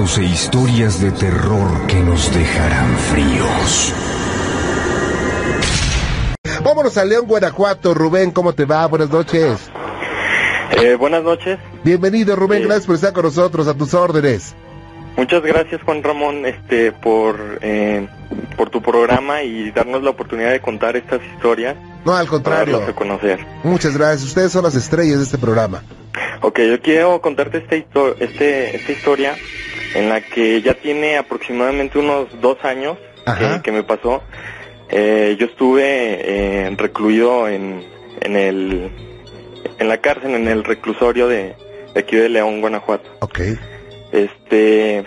relatos e historias de terror que nos dejarán fríos. Vámonos a León, Guanajuato. Rubén, ¿cómo te va? Buenas noches. Eh, buenas noches. Bienvenido, Rubén. Gracias por estar con nosotros, a tus órdenes. Muchas gracias, Juan Ramón, este, por, eh, por tu programa y darnos la oportunidad de contar estas historias No, al para contrario. darlas a conocer. Muchas gracias. Ustedes son las estrellas de este programa. Ok, yo quiero contarte esta, histo- este, esta historia en la que ya tiene aproximadamente unos dos años que me pasó. Eh, yo estuve eh, recluido en, en, el, en la cárcel, en el reclusorio de, de aquí de León, Guanajuato. Ok. Este,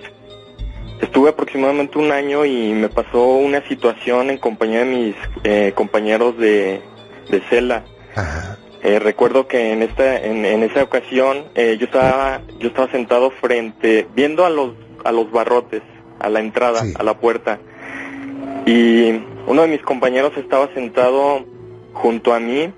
estuve aproximadamente un año y me pasó una situación en compañía de mis eh, compañeros de, de celda. Ajá. Eh, recuerdo que en esta, en, en esa ocasión, eh, yo estaba, yo estaba sentado frente, viendo a los, a los barrotes, a la entrada, Sí. a la puerta, y uno de mis compañeros estaba sentado junto a mí,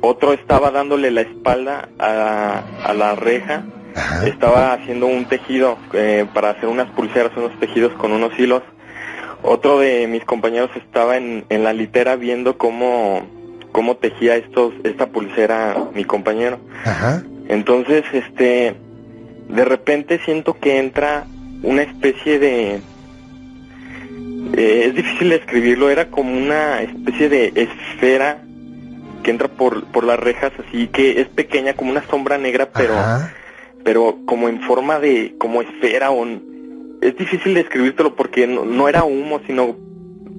otro estaba dándole la espalda a, a la reja, Ajá. estaba haciendo un tejido eh, para hacer unas pulseras, unos tejidos con unos hilos. Otro de mis compañeros estaba en, en la litera viendo cómo, cómo tejía estos, esta pulsera mi compañero. Ajá. Entonces, este, de repente siento que entra una especie de, eh, es difícil describirlo, era como una especie de esfera que entra por, por las rejas, así que es pequeña, como una sombra negra, pero Ajá. pero como en forma de como esfera o es difícil describírtelo porque no, no era humo sino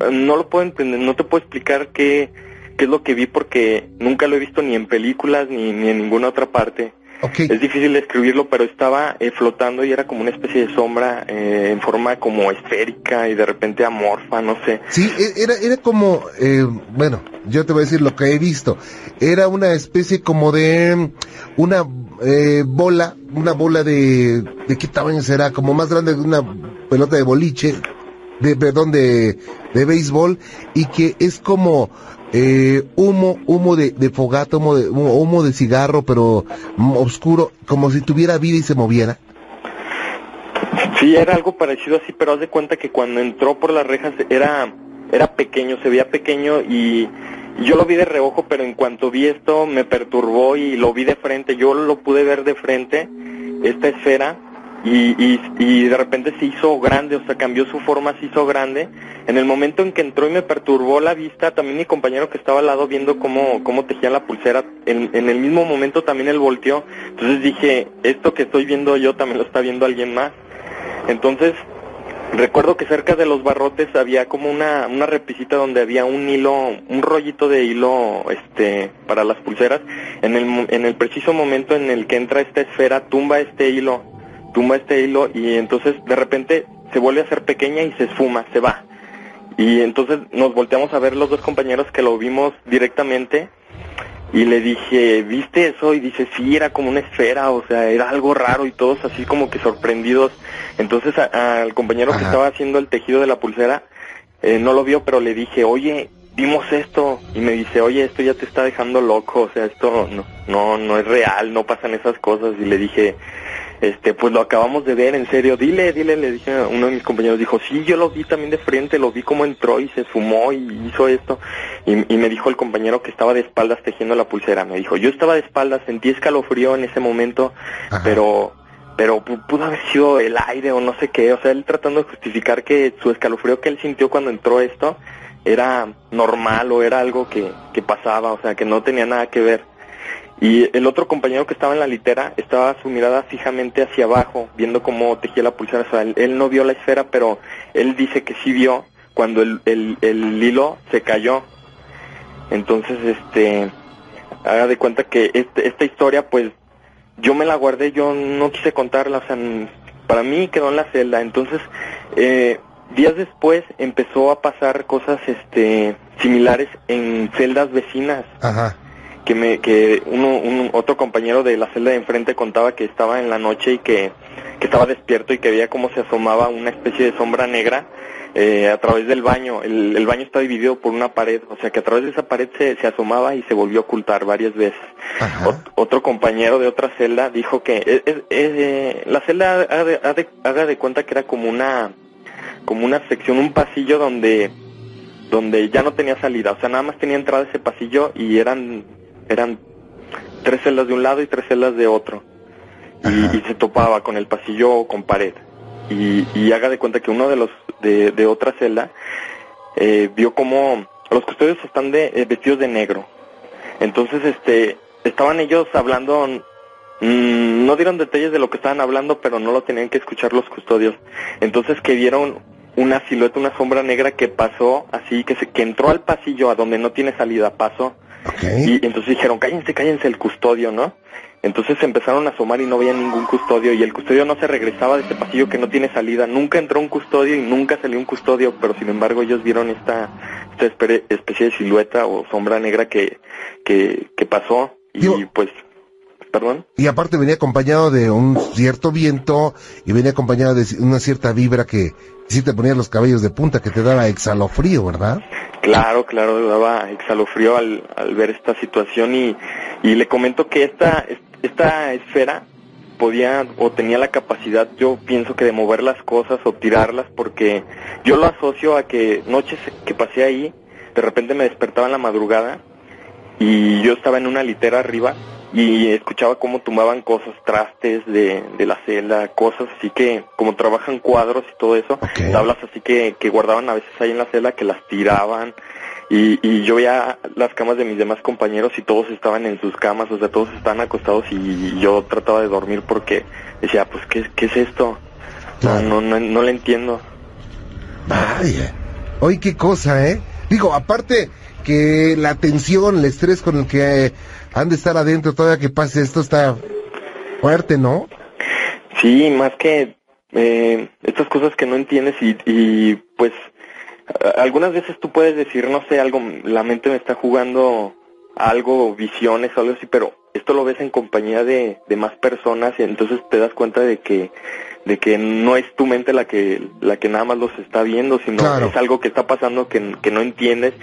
eh, no lo puedo entender no te puedo explicar qué qué es lo que vi porque nunca lo he visto ni en películas ni, ni en ninguna otra parte Ok. es difícil describirlo pero estaba eh, flotando y era como una especie de sombra eh, en forma como esférica y de repente amorfa no sé Sí, e- era, era como, eh, bueno, yo te voy a decir lo que he visto. Era una especie como de una eh, bola, una bola de, ¿de qué tamaño será? Como más grande que una pelota de boliche, de, perdón, de, de béisbol, y que es como eh, humo, humo de, de fogata, humo de, humo, de cigarro, pero mm, oscuro, como si tuviera vida y se moviera. Sí, era algo parecido así, pero haz de cuenta que cuando entró por las rejas era, era pequeño, se veía pequeño y y yo lo vi de reojo, pero en cuanto vi esto me perturbó y lo vi de frente, yo lo pude ver de frente, esta esfera, y, y, y de repente se hizo grande, o sea, cambió su forma, se hizo grande. En el momento en que entró y me perturbó la vista, también mi compañero que estaba al lado viendo cómo, cómo tejía la pulsera, en, en el mismo momento también él volteó. Entonces dije, esto que estoy viendo yo también lo está viendo alguien más. Entonces, recuerdo que cerca de los barrotes había como una, una repisita donde había un hilo, un rollito de hilo este, para las pulseras. En el, en el preciso momento en el que entra esta esfera, tumba este hilo, tumba este hilo y entonces de repente se vuelve a hacer pequeña y se esfuma, se va. Y entonces nos volteamos a ver los dos compañeros que lo vimos directamente y le dije, ¿viste eso? Y dice, sí, era como una esfera, o sea, era algo raro y todos así como que sorprendidos. Entonces al compañero que estaba haciendo el tejido de la pulsera, eh, no lo vio, pero le dije, oye, vimos esto. Y me dice, oye, esto ya te está dejando loco, o sea, esto no, no, no es real, no pasan esas cosas. Y le dije, este, pues lo acabamos de ver, en serio, dile, dile, le dije a uno de mis compañeros, dijo, sí, yo lo vi también de frente, lo vi cómo entró y se esfumó y hizo esto. Y, y me dijo el compañero que estaba de espaldas tejiendo la pulsera, me dijo, yo estaba de espaldas, sentí escalofrío en ese momento, Ajá. pero pero pu- pudo haber sido el aire o no sé qué, o sea, él tratando de justificar que su escalofrío que él sintió cuando entró esto era normal o era algo que, que pasaba, o sea, que no tenía nada que ver. Y el otro compañero que estaba en la litera estaba su mirada fijamente hacia abajo, viendo cómo tejía la pulsera. O sea, él, él no vio la esfera, pero él dice que sí vio cuando el, el, el hilo se cayó. Entonces, este, haga de cuenta que este, esta historia, pues, yo me la guardé, yo no quise contarla, o sea, para mí quedó en la celda. Entonces, eh, días después empezó a pasar cosas, este, similares en celdas vecinas Ajá. Que me que uno un otro compañero de la celda de enfrente contaba que estaba en la noche y que, que estaba despierto y que veía cómo se asomaba una especie de sombra negra eh, a través del baño. El, el, baño está dividido por una pared, o sea que a través de esa pared se, se asomaba y se volvió a ocultar varias veces. otro compañero de otra celda dijo que eh, eh, eh la celda haga de, haga de cuenta que era como una como una sección, un pasillo donde donde ya no tenía salida, o sea, nada más tenía entrada ese pasillo y eran eran tres celdas de un lado y tres celdas de otro. Y, se topaba con el pasillo con pared. Y, y haga de cuenta que uno de los de, de otra celda eh, vio como los custodios están de, eh, vestidos de negro. Entonces, este, estaban ellos hablando, mm, no dieron detalles de lo que estaban hablando, pero no lo tenían que escuchar los custodios. Entonces que vieron una silueta, una sombra negra que pasó así, que, se, que entró al pasillo a donde no tiene salida, pasó. Y entonces dijeron, cállense, cállense el custodio, ¿no? Entonces empezaron a asomar y no había ningún custodio y el custodio no se regresaba de este pasillo que no tiene salida. Nunca entró un custodio y nunca salió un custodio, pero sin embargo ellos vieron esta, esta especie de silueta o sombra negra que, que, que pasó y pues Perdón. Y aparte venía acompañado de un cierto viento y venía acompañado de una cierta vibra que sí te ponía los cabellos de punta, que te daba exhalofrío, ¿verdad? Claro, claro, daba exhalofrío al, al ver esta situación y, y le comento que esta, esta esfera podía o tenía la capacidad, yo pienso que de mover las cosas o tirarlas, porque yo lo asocio a que noches que pasé ahí, de repente me despertaba en la madrugada y yo estaba en una litera arriba y escuchaba cómo tumbaban cosas, trastes de, de la celda, cosas así que, como trabajan cuadros y todo eso, tablas así que, que guardaban a veces ahí en la celda, que las tiraban, y, y yo veía las camas de mis demás compañeros y todos estaban en sus camas, o sea, todos estaban acostados y yo trataba de dormir porque decía, pues, ¿qué, qué es esto? No, no, no, no le entiendo. Vaya, oye, qué cosa, ¿eh? Digo, aparte que la tensión, el estrés con el que han de estar adentro todavía que pase esto está fuerte, ¿no? Sí, más que eh, estas cosas que no entiendes y, y pues algunas veces tú puedes decir, no sé, algo, la mente me está jugando algo, visiones o algo así, pero esto lo ves en compañía de, de más personas y entonces te das cuenta de que de que no es tu mente la que la que nada más los está viendo, sino es algo que está pasando que, que, no entiendes.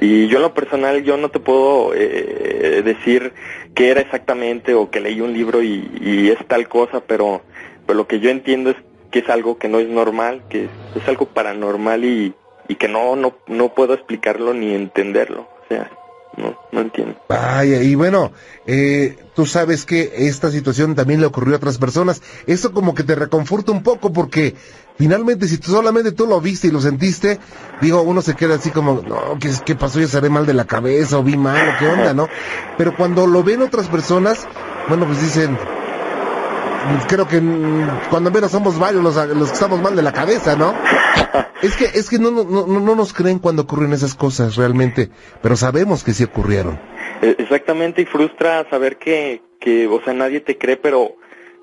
Y yo en lo personal yo no te puedo eh, decir qué era exactamente o que leí un libro y, y es tal cosa, pero, pero lo que yo entiendo es que es algo que no es normal, que es algo paranormal y, y que no, no, no puedo explicarlo ni entenderlo. O sea, no, no entiendo. Vaya, y bueno, eh, tú sabes que esta situación también le ocurrió a otras personas. Eso como que te reconforta un poco porque finalmente si tú solamente tú lo viste y lo sentiste, digo, uno se queda así como, no, ¿qué, qué pasó? Ya seré mal de la cabeza o vi mal o qué onda, ¿no? Pero cuando lo ven otras personas, bueno, pues dicen, creo que cuando menos somos varios los, los que estamos mal de la cabeza, ¿no? Es que, es que no, no, no, no nos creen cuando ocurren esas cosas realmente, pero sabemos que sí ocurrieron. E, exactamente, y frustra saber que, que, o sea, nadie te cree, pero,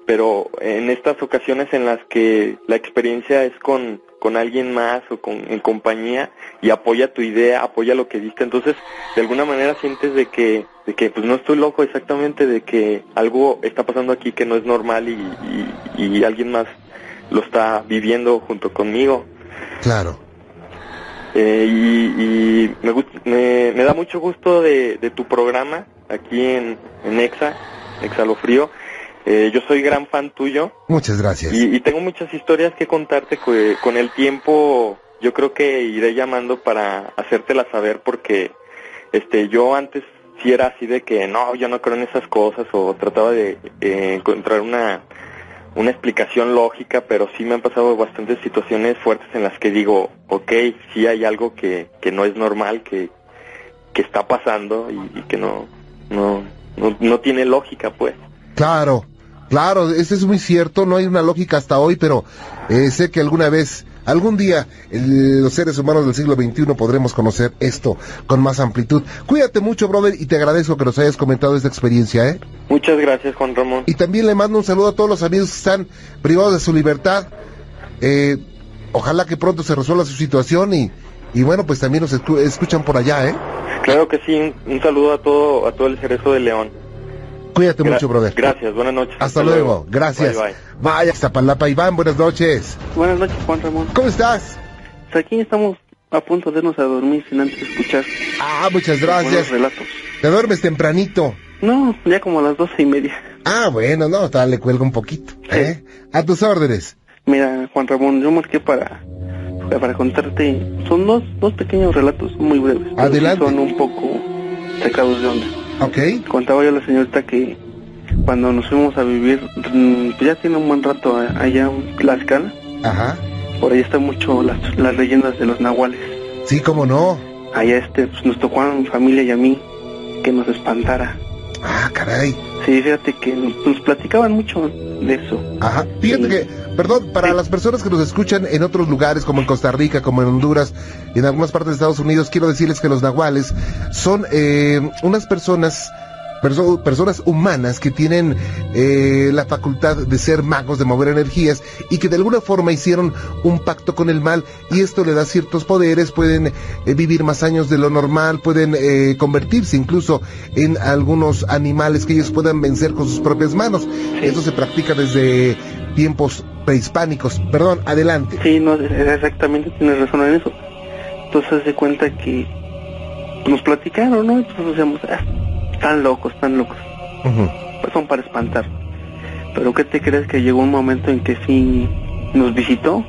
pero en estas ocasiones en las que la experiencia es con, con alguien más o con, en compañía y apoya tu idea, apoya lo que diste, entonces de alguna manera sientes de que, de que pues no estoy loco exactamente, de que algo está pasando aquí que no es normal y, y, alguien más lo está viviendo junto conmigo. Claro. Eh, y, y me, me, da mucho gusto de, de tu programa aquí en, en Exa, Exalofrío. Eh, yo soy gran fan tuyo. Muchas gracias. Y, tengo muchas historias que contarte con el tiempo. Yo creo que iré llamando para hacértelas saber porque este yo antes sí era así de que no, yo no creo en esas cosas o trataba de eh, encontrar una una explicación lógica, pero sí me han pasado bastantes situaciones fuertes en las que digo, ok, sí hay algo que, que no es normal, que, que está pasando y, y que no, no, no, no tiene lógica, pues. Claro, claro, eso es muy cierto, no hay una lógica hasta hoy, pero eh, sé que alguna vez, algún día, los seres humanos del siglo XXI podremos conocer esto con más amplitud. Cuídate mucho, brother, y te agradezco que nos hayas comentado esta experiencia, ¿eh? Muchas gracias, Juan Ramón. Y también le mando un saludo a todos los amigos que están privados de su libertad. Eh, ojalá que pronto se resuelva su situación y, y bueno, pues también nos escuchan por allá, ¿eh? Claro que sí, un, saludo a todo, a todo el cerezo de León. Cuídate mucho, brother. Gracias, buenas noches. Hasta, luego. gracias. Bye, bye. Vaya, Zapalapa Iván, buenas noches. Buenas noches, Juan Ramón. ¿Cómo estás? pues aquí estamos a punto de irnos a dormir sin antes escuchar Ah, muchas gracias. relatos. ¿Te duermes tempranito? No, ya como a las doce y media. Ah, bueno, no, tal, le cuelgo un poquito. ¿eh? A tus órdenes. Mira, Juan Ramón, yo marqué para, para contarte, son dos, dos pequeños relatos muy breves. pero sí Adelante. Son un poco sacados de onda. ¿Ok? Contaba yo a la señorita que cuando nos fuimos a vivir, mm, pues ya tiene un buen rato a- allá en Tlaxcala, Ajá. por ahí están mucho las, las leyendas de los nahuales. Sí, cómo no. Allá este, pues nos tocó a mi familia y a mí que nos espantara. Ah, caray. Sí, fíjate que nos, nos platicaban mucho de eso. Ajá. Fíjate Sí. que, perdón, para Sí. las personas que nos escuchan en otros lugares, como en Costa Rica, como en Honduras, en algunas partes de Estados Unidos, quiero decirles que los nahuales son eh, unas personas, perso- personas humanas que tienen eh, la facultad de ser magos, de mover energías, y que de alguna forma hicieron un pacto con el mal, y esto le da ciertos poderes, pueden eh, vivir más años de lo normal, pueden eh, convertirse incluso en algunos animales que ellos puedan vencer con sus propias manos. Esto se practica desde tiempos prehispánicos. Perdón, adelante. Sí, no, exactamente tienes razón en eso. Entonces de cuenta que nos platicaron, ¿no? Entonces decíamos, ah, están locos, están locos. Pues son para espantar. Pero ¿qué te crees que llegó un momento en que sí nos visitó?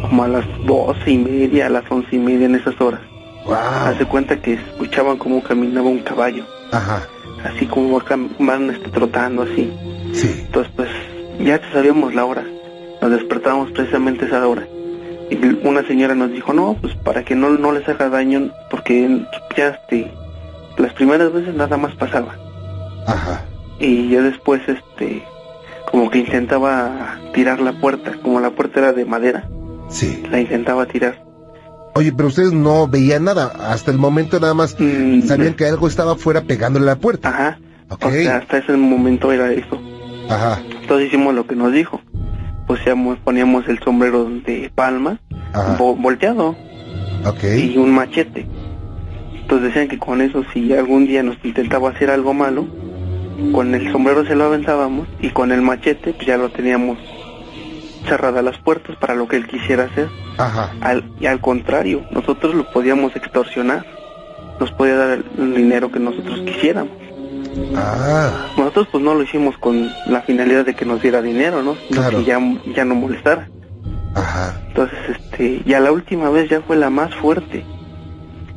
Como a las doce y media, a las once y media en esas horas. Wow. cuenta que escuchaban cómo caminaba un caballo. Ajá. Así como cam- van este, trotando así. Sí. Entonces, pues, ya sabíamos la hora. Nos despertábamos precisamente a esa hora. Y una señora nos dijo, no, pues para que no, no les haga daño, porque ya este, las primeras veces nada más pasaba. Ajá. Y ya después, este, como que intentaba tirar la puerta, como la puerta era de madera, Sí. la intentaba tirar. Oye, pero ustedes no veían nada. Hasta el momento nada más Mm, sabían que algo estaba afuera pegándole a la puerta. Ajá. Ok. O sea, hasta ese momento era eso. Ajá. Entonces hicimos lo que nos dijo. Poníamos, poníamos el sombrero de palma, vo- volteado, y un machete. Entonces decían que con eso si algún día nos intentaba hacer algo malo, con el sombrero se lo aventábamos y con el machete pues ya lo teníamos cerradas las puertas para lo que él quisiera hacer. Ajá. Al, y al contrario, nosotros lo podíamos extorsionar. Nos podía dar el dinero que nosotros quisiéramos. Ah. Nosotros pues no lo hicimos con la finalidad de que nos diera dinero, ¿no? Claro. que ya, ya no molestara. Ajá. Entonces, este, ya la última vez ya fue la más fuerte.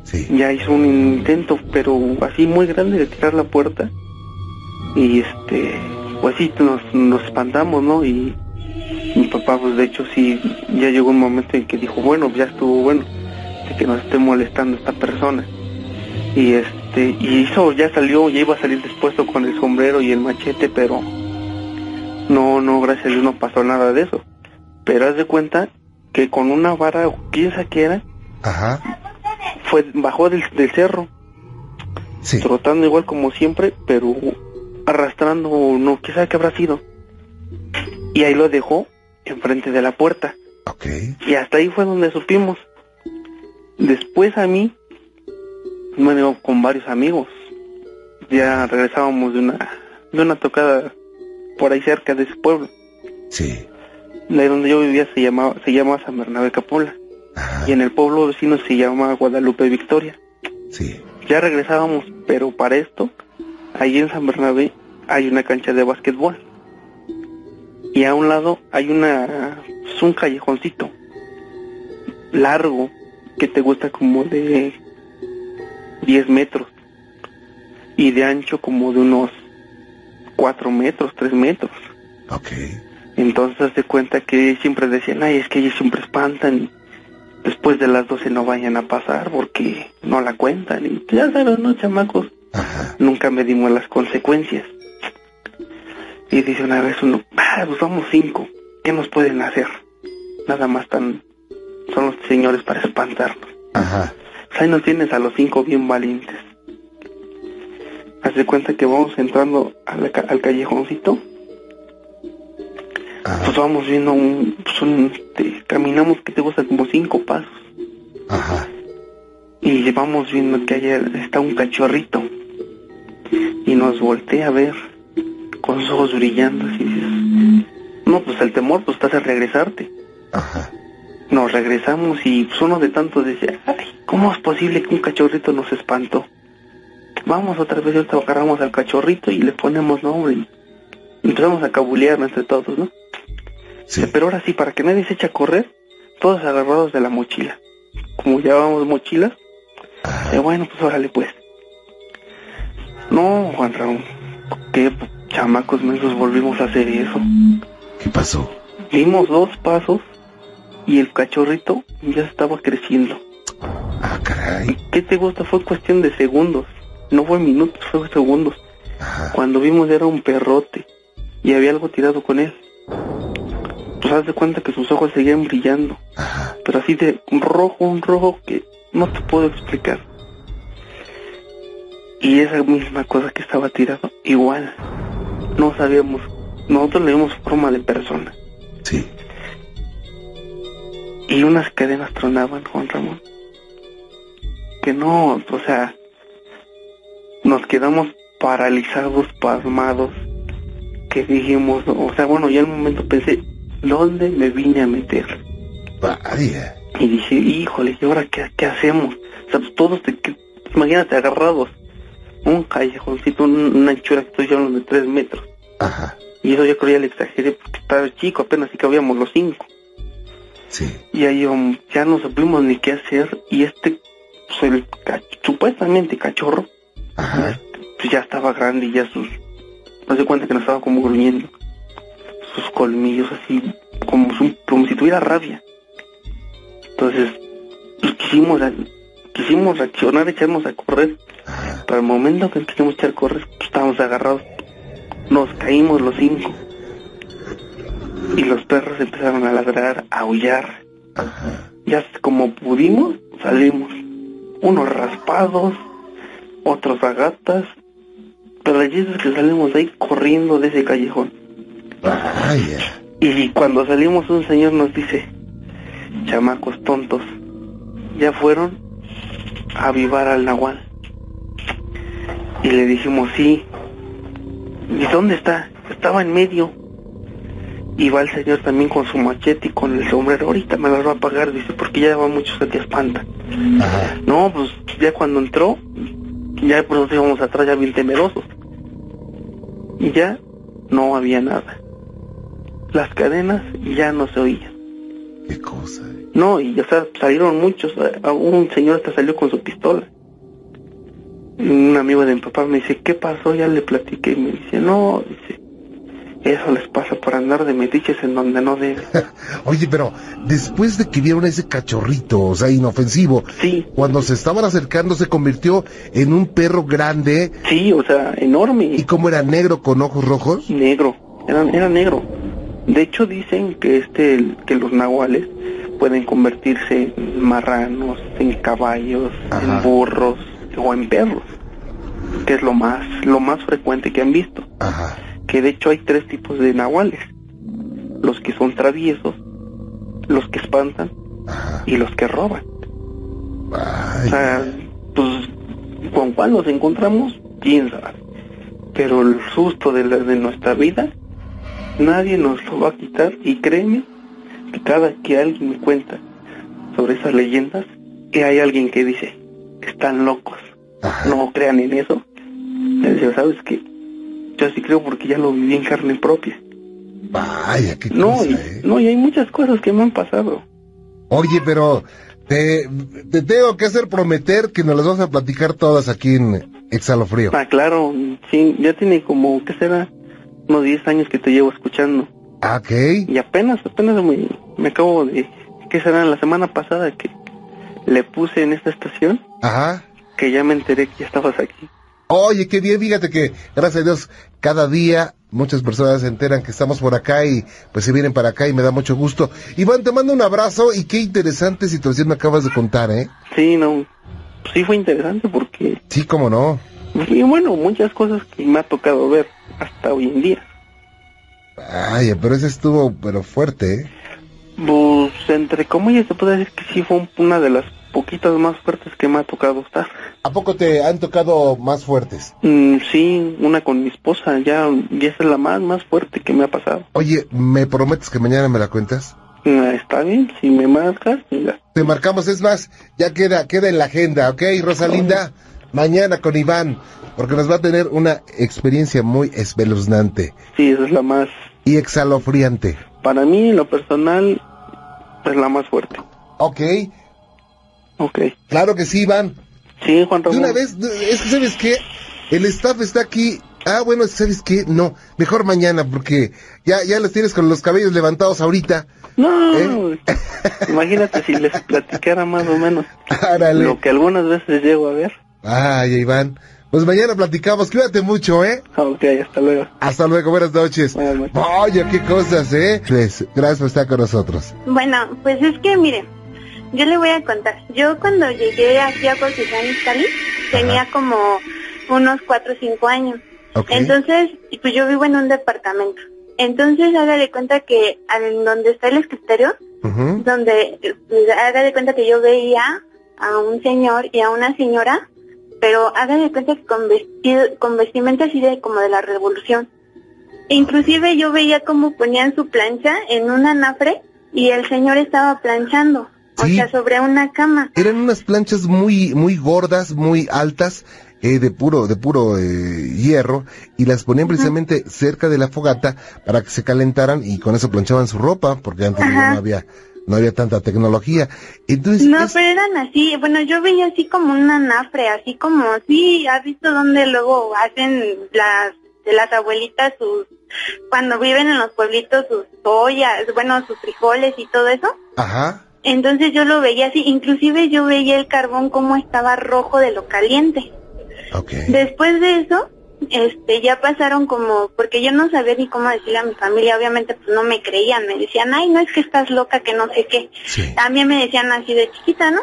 Sí. ya hizo un intento, pero así muy grande de tirar la puerta. Y este, pues sí, nos, nos espantamos, ¿no? Y mi papá, pues de hecho sí, ya llegó un momento en que dijo, bueno, ya estuvo bueno, de que nos esté molestando esta persona. Y este, y hizo, ya salió, ya iba a salir dispuesto con el sombrero y el machete, pero no, no, gracias a Dios no pasó nada de eso. Pero haz de cuenta que con una vara, piensa que era, Ajá. fue bajó del, del cerro Sí. trotando igual como siempre pero arrastrando no qué sabe qué habrá sido y ahí lo dejó enfrente de la puerta Ok. y hasta ahí fue donde supimos después a mí bueno con varios amigos ya regresábamos de una de una tocada por ahí cerca de ese pueblo Sí. de ahí donde yo vivía se llamaba se llama San Bernabé Capola Ajá. y en el pueblo vecino se llama Guadalupe Victoria Sí. Ya regresábamos, pero para esto, ahí en San Bernabé hay una cancha de básquetbol. Y a un lado hay una, es un callejoncito largo que te gusta como de 10 metros y de ancho como de unos 4 metros, 3 metros. Ok. Entonces de cuenta que siempre decían, ay, es que ellos siempre espantan después de las 12 no vayan a pasar porque no la cuentan. Y ya sabes, ¿no, chamacos? Ajá. Nunca medimos las consecuencias. Y dice una vez uno, ah, pues vamos cinco, ¿qué nos pueden hacer? Nada más tan, son los señores para espantarnos. Ajá. Pues ahí nos tienes a los cinco bien valientes. Haz de cuenta que vamos entrando al callejoncito Ajá. pues vamos viendo un, pues un, este, caminamos que te gusta como cinco pasos Ajá. y vamos viendo que allá está un cachorrito y nos voltea a ver con los ojos brillando así dices, no pues el temor pues te hace regresarte Ajá. Nos regresamos y pues, uno de tantos decía, ay, ¿cómo es posible que un cachorrito nos espantó? Vamos otra vez, ahorita agarramos al cachorrito y le ponemos nombre y empezamos a cabulear entre todos, ¿no? Sí. Pero ahora sí, para que nadie se eche a correr, todos agarrados de la mochila. Como llevábamos mochilas, eh, bueno, pues órale pues. No, Juan Raúl, qué chamacos mensos volvimos a hacer eso. ¿Qué pasó? Dimos dos pasos y el cachorrito ya estaba creciendo. Ah, caray. ¿Qué te gusta? Fue cuestión de segundos. No fue minutos, fue segundos. Ajá. Cuando vimos era un perrote y había algo tirado con él. Pues haz de cuenta que sus ojos seguían brillando, Ajá. pero así de un rojo, un rojo que no te puedo explicar. Y esa misma cosa que estaba tirado, igual. No sabíamos, nosotros le dimos forma de persona. Sí. Y unas cadenas tronaban, Juan Ramón. Que no, o sea, nos quedamos paralizados, pasmados. Que dijimos, o sea, bueno, ya en un momento pensé, ¿dónde me vine a meter? Vaya. Y dije, híjole, ¿y ahora qué, qué hacemos? O sea, pues todos, te, que- imagínate, agarrados. Un callejoncito, un- una anchura que estoy hablando de tres metros. Ajá. Y eso yo creo ya le exageré porque estaba chico, apenas si cabíamos los cinco. Sí. Y ahí um, ya no supimos ni qué hacer. Y este, pues el supuestamente cachorro, Ajá. pues ya estaba grande y ya sus... No se cuenta que nos estaba como gruñendo. Sus colmillos así, como, su- como si tuviera rabia. Entonces, pues quisimos, quisimos reaccionar, echarnos a correr. Ajá. Pero al momento que quisimos echar a correr, pues, estábamos agarrados. Nos caímos los cinco. Y los perros empezaron a ladrar, a aullar. Ajá. Ya como pudimos, salimos. Unos raspados, otros a gatas. Pero chiste es que salimos de ahí corriendo de ese callejón. Vaya. Y cuando salimos un señor nos dice, chamacos tontos, ya fueron a avivar al nahual. Y le dijimos, sí. ¿Y dónde está? Estaba en medio. Y va el señor también con su machete y con el sombrero. Ahorita me las va a pagar, dice, porque ya va mucho se te espanta. Ajá. No, pues ya cuando entró, ya por eso íbamos atrás ya bien temerosos. Y ya no había nada. Las cadenas ya no se oían. Qué cosa. eh. No, y sea, salieron muchos. Un señor hasta salió con su pistola. Un amigo de mi papá me dice, ¿qué pasó? Ya le platiqué y me dice, no, dice, eso les pasa por andar de metiches en donde no deben. Oye, pero después de que vieron ese cachorrito, o sea, inofensivo, Sí, cuando se estaban acercando se convirtió en un perro grande sí, o sea, enorme. y como era negro con ojos rojos. Negro, era, era negro. De hecho dicen que este, que los nahuales pueden convertirse en marranos, en caballos, Ajá. en burros o en perros, que es lo más, lo más frecuente que han visto. Ajá. Que de hecho hay tres tipos de nahuales: los que son traviesos, los que espantan Ajá. y los que roban. O sea, pues con cuál nos encontramos, quién sabe. Pero el susto de, la- de nuestra vida, nadie nos lo va a quitar. Y créeme que cada que alguien me cuenta sobre esas leyendas, que hay alguien que dice, están locos, Ajá. no crean en eso. Le digo, ¿sabes qué? Yo sí creo porque ya lo viví en carne propia. Vaya, qué No, cosa, y, eh. no, y hay muchas cosas que me han pasado. Oye, pero te, te tengo que hacer prometer que nos las vas a platicar todas aquí en Exhalofrío. Ah, claro, sí, ya tiene como, ¿qué será? Unos 10 años que te llevo escuchando. Ah, Ok. Y apenas, apenas me, me acabo de, ¿qué será? La semana pasada que le puse en esta estación, Ajá. que ya me enteré que ya estabas aquí. Oye, qué bien, fíjate que, gracias a Dios, cada día muchas personas se enteran que estamos por acá y pues se vienen para acá y me da mucho gusto. Iván, te mando un abrazo y qué interesante situación me acabas de contar, ¿eh? Sí, no, sí fue interesante porque, Sí, cómo no. y bueno, muchas cosas que me ha tocado ver hasta hoy en día. Ay, pero ese estuvo, pero fuerte, ¿eh? Pues, entre comillas, se puede decir que sí fue un- una de las poquitas más fuertes que me ha tocado estar. ¿A poco te han tocado más fuertes? Mm, sí, una con mi esposa, ya, ya esa es la más, más fuerte que me ha pasado. Oye, ¿me prometes que mañana me la cuentas? Ah, está bien, si me marcas, mira. Te marcamos, es más, ya queda, queda en la agenda, ¿ok, Rosalinda? Mañana con Iván, porque nos va a tener una experiencia muy espeluznante Sí, esa es la más, y exhalofriante. para mí, en lo personal, es la más fuerte. Ok, Ok. claro que sí, Iván. Sí, Juan De Ramón. una vez, de- es que, ¿sabes qué? El staff está aquí. Ah, bueno, ¿sabes qué? No, mejor mañana, porque ya, ya los tienes con los cabellos levantados ahorita. No, ¿Eh? imagínate si les platicara más o menos Árale. lo que algunas veces llego a ver. Ay, Iván. Pues mañana platicamos. Cuídate mucho, ¿eh? Ok, hasta luego. Hasta luego, buenas noches. Buenas noches. Oye, qué cosas, ¿eh? Pues, gracias por estar con nosotros. Bueno, pues es que mire, yo le voy a contar. Yo cuando llegué aquí a Cuautitlán Izcalli tenía como unos cuatro o cinco años. Ok. Entonces, pues yo vivo en un departamento. Entonces, haga de cuenta que en donde está el escritorio, Ujú. donde eh, haga de cuenta que yo veía a un señor y a una señora, pero haga de cuenta que con vestido, con vestimenta así de como de la revolución. Inclusive yo veía cómo ponían su plancha en un anafre y el señor estaba planchando, o Sí. sea, sobre una cama. Eran unas planchas muy, muy gordas, muy altas, eh, de puro, de puro eh, hierro, y las ponían precisamente cerca de la fogata para que se calentaran y con eso planchaban su ropa, porque antes no había, no había tanta tecnología. Entonces, No, es- pero eran así, bueno, yo veía así como un anafre, así como, sí, ¿has visto donde luego hacen las, de las abuelitas sus, cuando viven en los pueblitos sus ollas, bueno, sus frijoles y todo eso? ajá, Entonces yo lo veía así, inclusive yo veía el carbón como estaba rojo de lo caliente. ok. Después de eso, este, ya pasaron como, porque yo no sabía ni cómo decirle a mi familia, obviamente pues no me creían, me decían, ay, no es que estás loca, que no sé qué. Sí. También me decían así de chiquita, ¿no?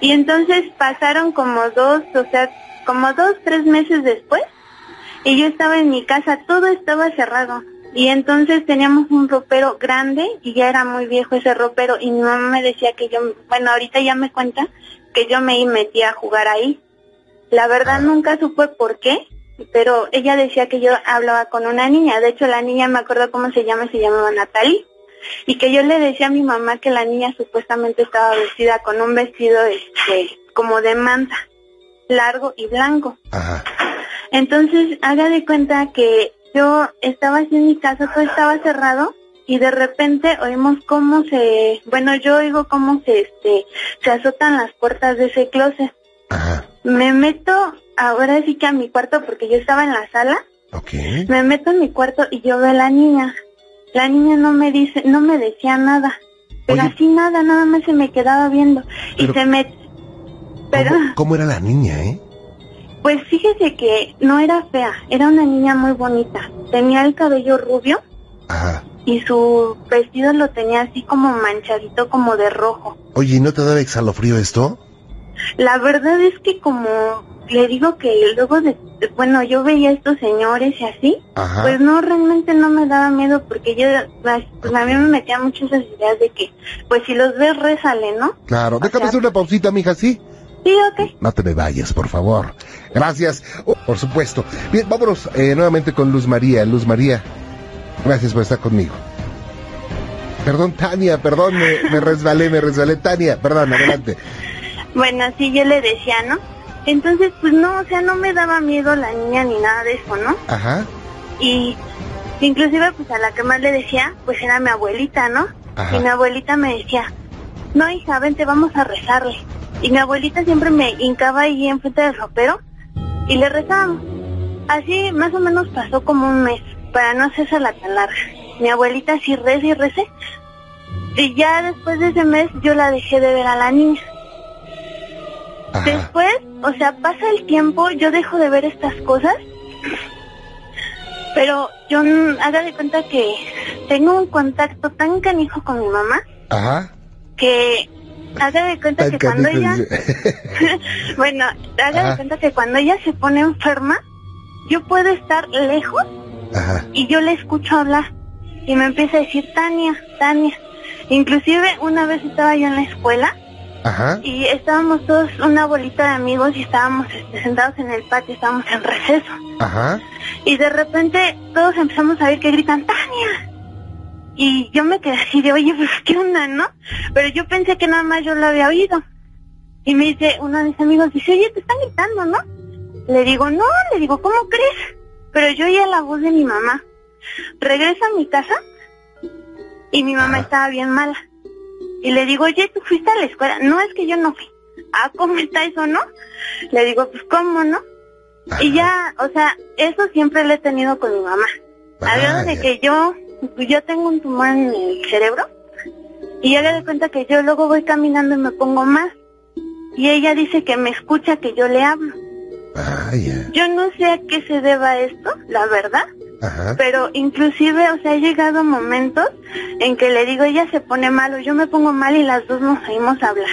Y entonces pasaron como dos, o sea, como dos, tres meses después, y yo estaba en mi casa, todo estaba cerrado. Y entonces teníamos un ropero grande y ya era muy viejo ese ropero y mi mamá me decía que yo, bueno, ahorita ya me cuenta que yo me metía a jugar ahí. La verdad Ah. nunca supe por qué, pero ella decía que yo hablaba con una niña. De hecho, la niña me acuerdo cómo se llama, se llamaba Natalie. Y que yo le decía a mi mamá que la niña supuestamente estaba vestida con un vestido este como de manta, largo y blanco. Ajá. Entonces, haga de cuenta que yo estaba así en mi casa, todo estaba cerrado y de repente oímos cómo se, bueno, yo oigo cómo se este se azotan las puertas de ese closet. Ajá. Me meto ahora sí que a mi cuarto porque yo estaba en la sala, me meto en mi cuarto y yo veo a la niña. La niña no me dice, no me decía nada. Pero Oye. así nada, nada más se me quedaba viendo y se me pero ¿Cómo, cómo era la niña, eh? Pues fíjese que no era fea, era una niña muy bonita. Tenía el cabello rubio Ajá. y su vestido lo tenía así como manchadito como de rojo. Oye, ¿y no te daba exhalofrío esto? La verdad es que como le digo que luego de, bueno, yo veía a estos señores y así, Ajá. pues no, realmente no me daba miedo porque yo, pues a mí me metía mucho esas ideas de que, pues si los ves, rézale, ¿no? Claro. Déjame sea- hacer una pausita, mija, ¿sí? Sí, ok. No te me vayas, por favor. Gracias. Oh, por supuesto. Bien, vámonos eh, nuevamente con Luz María. Luz María, gracias por estar conmigo. Perdón, Tania, perdón, me, me resbalé, me resbalé. Tania, perdón, adelante. Bueno, así yo le decía, ¿no? Entonces, pues no, o sea, no me daba miedo la niña ni nada de eso, ¿no? Ajá, Y inclusive pues a la que más le decía, pues era mi abuelita, ¿no? Ajá. Y mi abuelita me decía, no hija, vente, vamos a rezarle. Y mi abuelita siempre me hincaba ahí enfrente del ropero y le rezábamos. Así más o menos pasó como un mes, para no hacerse la tan larga. Mi abuelita sí reza y recé. Y ya después de ese mes yo la dejé de ver a la niña. ajá. Después, o sea, pasa el tiempo, yo dejo de ver estas cosas, pero yo mm, haga de cuenta que tengo un contacto tan canijo con mi mamá Ajá. que haga de cuenta Tan que cuando ella, bueno, haga Ajá. de cuenta que cuando ella se pone enferma, yo puedo estar lejos Ajá. y yo le escucho hablar y me empieza a decir Tania, Tania. Inclusive una vez estaba yo en la escuela Ajá. y estábamos todos una bolita de amigos y estábamos este, sentados en el patio, estábamos en receso. Ajá. Y de repente todos empezamos a ver que gritan, ¡Tania! Y yo me quedé así de, oye, pues qué onda, ¿no? Pero yo pensé que nada más yo lo había oído. Y me dice, uno de mis amigos dice, oye, te están gritando, ¿no? Le digo, no, le digo, ¿cómo crees? Pero yo oía la voz de mi mamá. Regreso a mi casa y mi mamá estaba bien mala. Y le digo, oye, ¿tú fuiste a la escuela? No, es que yo no fui. Ah, ¿cómo está eso, no? Le digo, pues, ¿cómo, no? Y ya, o sea, eso siempre lo he tenido con mi mamá. Hablando de que yo, yo tengo un tumor en el cerebro. Y yo le doy cuenta que yo luego voy caminando y me pongo más. Y ella dice que me escucha que yo le hablo. Vaya. Yo no sé a qué se deba esto, la verdad. Ajá. Pero inclusive, o sea, he llegado momentos en que le digo, ella se pone mal o yo me pongo mal y las dos nos oímos hablar.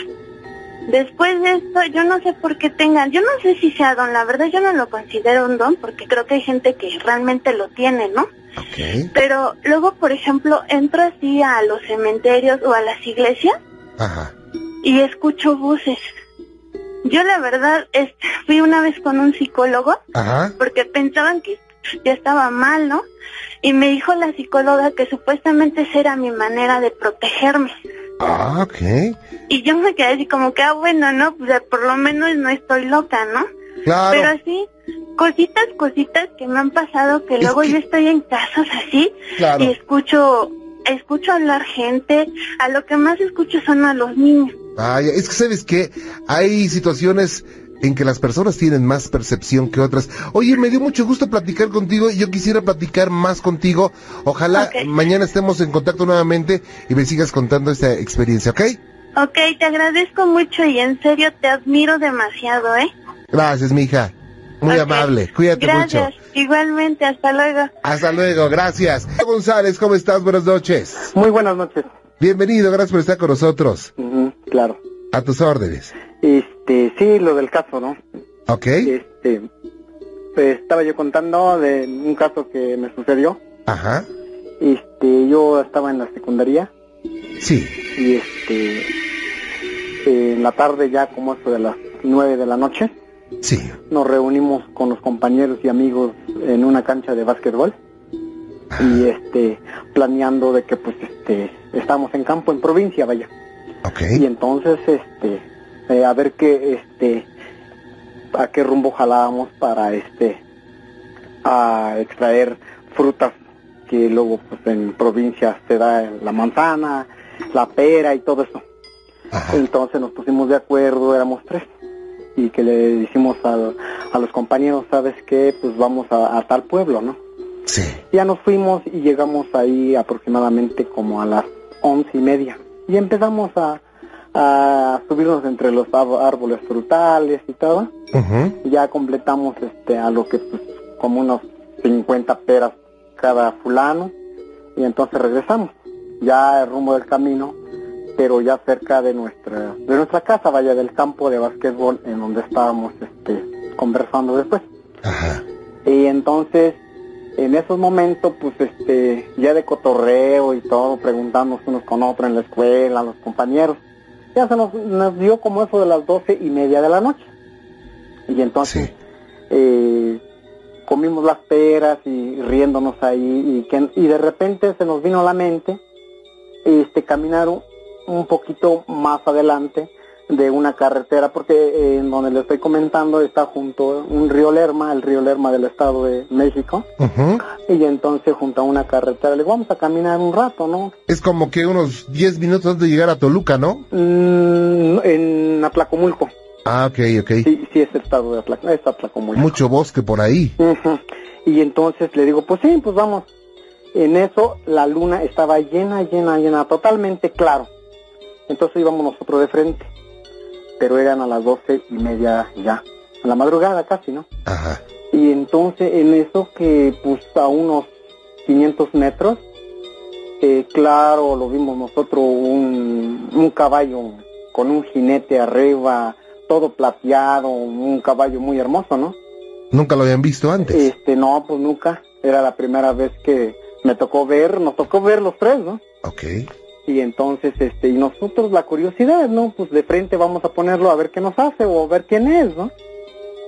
Después de esto, yo no sé por qué tengan, yo no sé si sea don, la verdad yo no lo considero un don porque creo que hay gente que realmente lo tiene, ¿no? Ok. Pero luego, por ejemplo, entro así a los cementerios o a las iglesias Ajá. y escucho voces. Yo la verdad este, fui una vez con un psicólogo Ajá. porque pensaban que yo estaba mal, ¿no? Y me dijo la psicóloga que supuestamente esa era mi manera de protegerme. Ah, ok. Y yo me quedé así como que, ah, bueno, ¿no? Pues por lo menos no estoy loca, ¿no? Claro. Pero así, cositas, cositas que me han pasado que Es luego que- yo estoy en casas así Claro. y escucho, escucho hablar gente, a lo que más escucho son a los niños. Vaya, es que sabes que hay situaciones en que las personas tienen más percepción que otras. Oye, me dio mucho gusto platicar contigo y yo quisiera platicar más contigo. Ojalá mañana estemos en contacto nuevamente y me sigas contando esta experiencia, ¿ok? Ok, te agradezco mucho y en serio te admiro demasiado, ¿eh? Gracias, mija. Muy amable. Cuídate Gracias. mucho. Igualmente, hasta luego. Hasta luego, gracias. González, ¿cómo estás? Buenas noches. Muy buenas noches. Bienvenido, gracias por estar con nosotros. Claro. A tus órdenes. Este, sí, lo del caso, ¿no? ¿Ok? Este, pues, estaba yo contando de un caso que me sucedió. Ajá. Este, yo estaba en la secundaria Sí. y este, en la tarde ya como eso de las nueve de la noche, Sí. nos reunimos con los compañeros y amigos en una cancha de básquetbol y este, planeando de que pues este, estamos en campo en provincia, vaya. Ok. y entonces este eh, a ver qué este a qué rumbo jalábamos para este a extraer frutas que luego pues en provincias se da la manzana la pera y todo eso Ajá. entonces nos pusimos de acuerdo éramos tres y que le dijimos a, a los compañeros sabes qué pues vamos a, a tal pueblo no Sí. ya nos fuimos y llegamos ahí aproximadamente como a las once y media. Y empezamos a, a subirnos entre los árboles frutales y todo. Y ya completamos este a lo que pues como unos 50 peras cada fulano. Y entonces regresamos. Ya el rumbo del camino pero ya cerca de nuestra de nuestra casa vaya del campo de básquetbol en donde estábamos este conversando después Ajá. y entonces, en esos momentos, pues este, ya de cotorreo y todo, preguntamos unos con otros en la escuela, los compañeros, ya se nos, nos dio como eso de las doce y media de la noche. Y entonces, Sí. eh, comimos las peras y riéndonos ahí, y, que, y de repente se nos vino a la mente, este, caminar un, poquito más adelante de una carretera, porque eh, en donde le estoy comentando está junto un río Lerma, el río Lerma del Estado de México, y entonces junto a una carretera le digo, vamos a caminar un rato, ¿no? Es como que unos 10 minutos antes de llegar a Toluca, ¿no? Mm, en Atlacomulco, Ah, ok, ok. sí, sí es el estado de Atlac es Atlacomulco. Mucho bosque por ahí. Y entonces le digo, pues sí, pues vamos. En eso la luna estaba llena, llena, llena, totalmente claro. Entonces íbamos nosotros de frente. Pero eran a las doce y media ya, a la madrugada casi, ¿no? Ajá. Y entonces en eso que pues a unos 500 metros, eh, claro, lo vimos nosotros, un, un caballo con un jinete arriba, todo plateado, un caballo muy hermoso, ¿no? Nunca lo habían visto antes. Este, no, pues nunca. Era la primera vez que me tocó ver, nos tocó ver los tres, ¿no? Ok. Y entonces, este, y nosotros la curiosidad, ¿no? Pues de frente vamos a ponerlo a ver qué nos hace o a ver quién es, ¿no?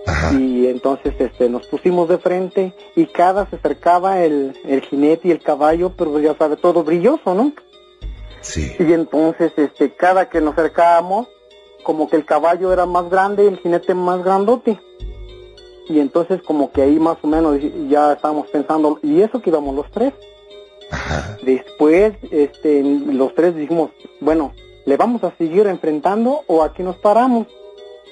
Ajá. y entonces este nos pusimos de frente y cada se acercaba el, el jinete y el caballo, pero ya sabe, todo brilloso, ¿no? Sí. Y entonces este cada que nos acercábamos, como que el caballo era más grande y el jinete más grandote. Y entonces como que ahí más o menos ya estábamos pensando, y eso que íbamos los tres. Ajá. Después, este, los tres dijimos, bueno, ¿le vamos a seguir enfrentando o aquí nos paramos?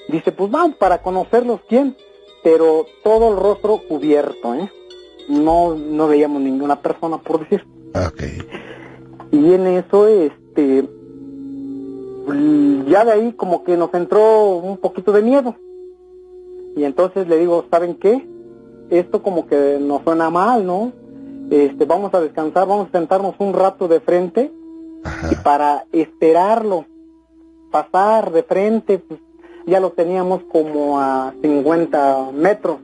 Dice, pues vamos para conocerlos quién, pero todo el rostro cubierto, ¿eh? No, no veíamos ninguna persona, por decir. Ok. Y en eso, este, ya de ahí como que nos entró un poquito de miedo. Y entonces le digo, ¿saben qué? Esto como que nos suena mal, ¿no? Este, vamos a descansar, vamos a sentarnos un rato de frente y para esperarlo, pasar de frente, pues ya lo teníamos como a 50 metros.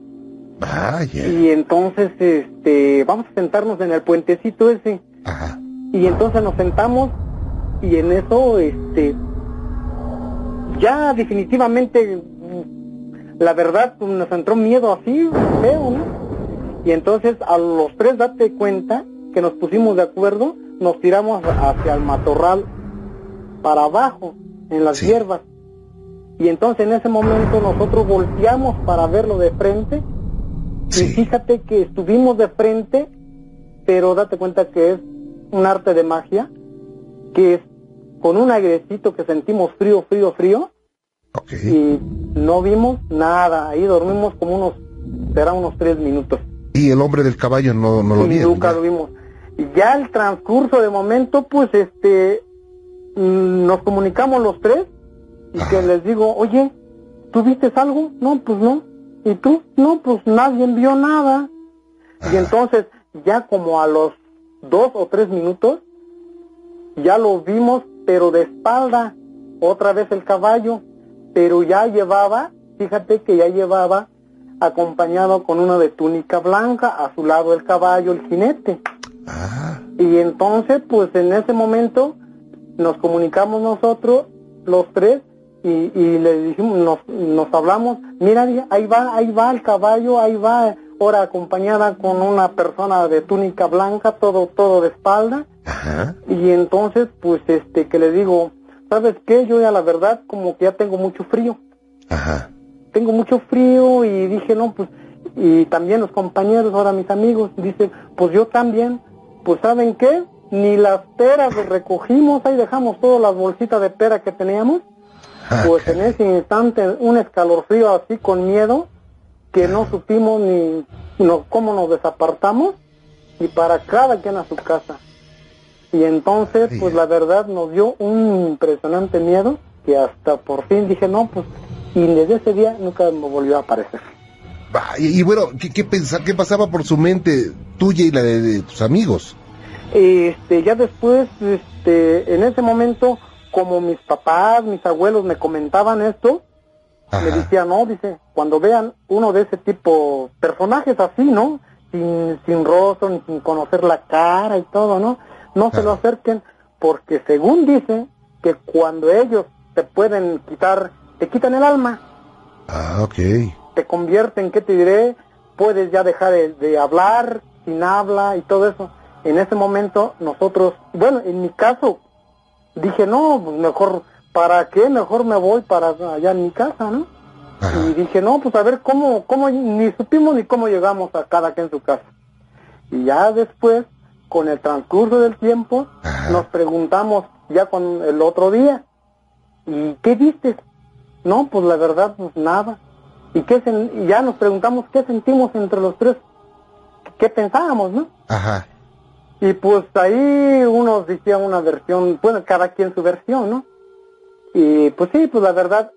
Vaya. Y entonces, este, vamos a sentarnos en el puentecito ese. Ajá. Y entonces nos sentamos y en eso, este, ya definitivamente, mm, la verdad, pues, nos entró miedo así, feo, ¿no? Y entonces a los tres date cuenta que nos pusimos de acuerdo, nos tiramos hacia el matorral para abajo, en las Sí. hierbas. Y entonces en ese momento nosotros volteamos para verlo de frente y fíjate que estuvimos de frente, pero date cuenta que es un arte de magia, que es con un airecito que sentimos frío, frío, frío, y no vimos nada. Ahí dormimos como unos, será unos tres minutos. Y el hombre del caballo no, no lo vieron. nunca ya. lo vimos. Y ya el transcurso de momento, pues este, mm, nos comunicamos los tres y Ajá. que les digo, oye, ¿tú viste algo? No, pues no. ¿Y tú? No, pues nadie vio nada. Y entonces, ya como a los dos o tres minutos, ya lo vimos, pero de espalda, otra vez el caballo, pero ya llevaba, fíjate que ya llevaba acompañado con una de túnica blanca, a su lado el caballo, el jinete. Ah, Y entonces, pues en ese momento nos comunicamos nosotros, los tres, y, y le dijimos, nos, nos hablamos, mira, ahí va, ahí va el caballo, ahí va, ahora acompañada con una persona de túnica blanca, todo, todo de espalda. ajá. Y entonces, pues este, que le digo, ¿sabes qué? Yo ya la verdad como que ya tengo mucho frío Ajá. Tengo mucho frío y dije, no, pues, y también los compañeros, ahora mis amigos, dicen, pues yo también, pues ¿saben qué? Ni las peras las recogimos, ahí dejamos todas las bolsitas de pera que teníamos, Ah, pues en ese instante un escalofrío así con miedo, que no supimos ni no, cómo nos desapartamos, y para cada quien a su casa. Y entonces, pues la verdad nos dio un impresionante miedo, que hasta por fin dije, no, pues, y desde ese día nunca me volvió a aparecer. Y, y bueno, ¿qué, qué, pensa- qué pasaba por su mente tuya y la de, de tus amigos? Este, ya después, este, en ese momento, como mis papás, mis abuelos me comentaban esto, me decían, no, dice, cuando vean uno de ese tipo, personajes así, ¿no? Sin, sin rostro, ni sin conocer la cara y todo, ¿no? No se lo acerquen, porque según dicen, que cuando ellos te pueden quitar, te quitan el alma, Ah, ok. te convierten, ¿qué te diré? Puedes ya dejar de, de hablar, sin habla y todo eso. En ese momento nosotros, bueno, en mi caso, dije, no, pues mejor, ¿para qué? Mejor me voy para allá en mi casa, ¿no? Ajá. Y dije, no, pues a ver cómo, cómo, ni supimos ni cómo llegamos a cada quien en su casa. Y ya después, con el transcurso del tiempo, Ajá. nos preguntamos ya con el otro día, ¿y qué viste? No, pues la verdad, pues nada. ¿Y qué sen- ya nos preguntamos qué sentimos entre los tres? ¿Qué pensábamos, no? Ajá. Y pues ahí unos decían una versión, bueno, cada quien su versión, ¿no? Y pues sí, pues la verdad,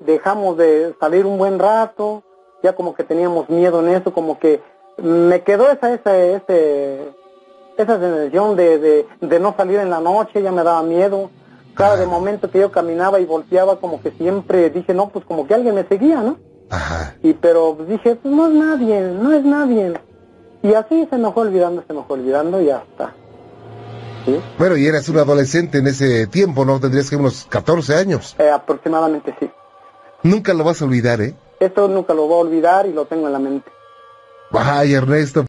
dejamos de salir un buen rato, ya como que teníamos miedo en eso, como que me quedó esa, esa, ese, esa sensación de, de, de no salir en la noche, ya me daba miedo. Cada de momento que yo caminaba y volteaba, como que siempre dije, no, pues como que alguien me seguía, ¿no? Ajá. Y pero dije, pues no es nadie, no es nadie. Y así se me fue olvidando, se me fue olvidando y ya está. ¿Sí? Bueno, y eras un adolescente en ese tiempo, ¿no? Tendrías que unos 14 años. Eh, aproximadamente sí. Nunca lo vas a olvidar, ¿eh? Esto nunca lo voy a olvidar y lo tengo en la mente. Ay, Ernesto,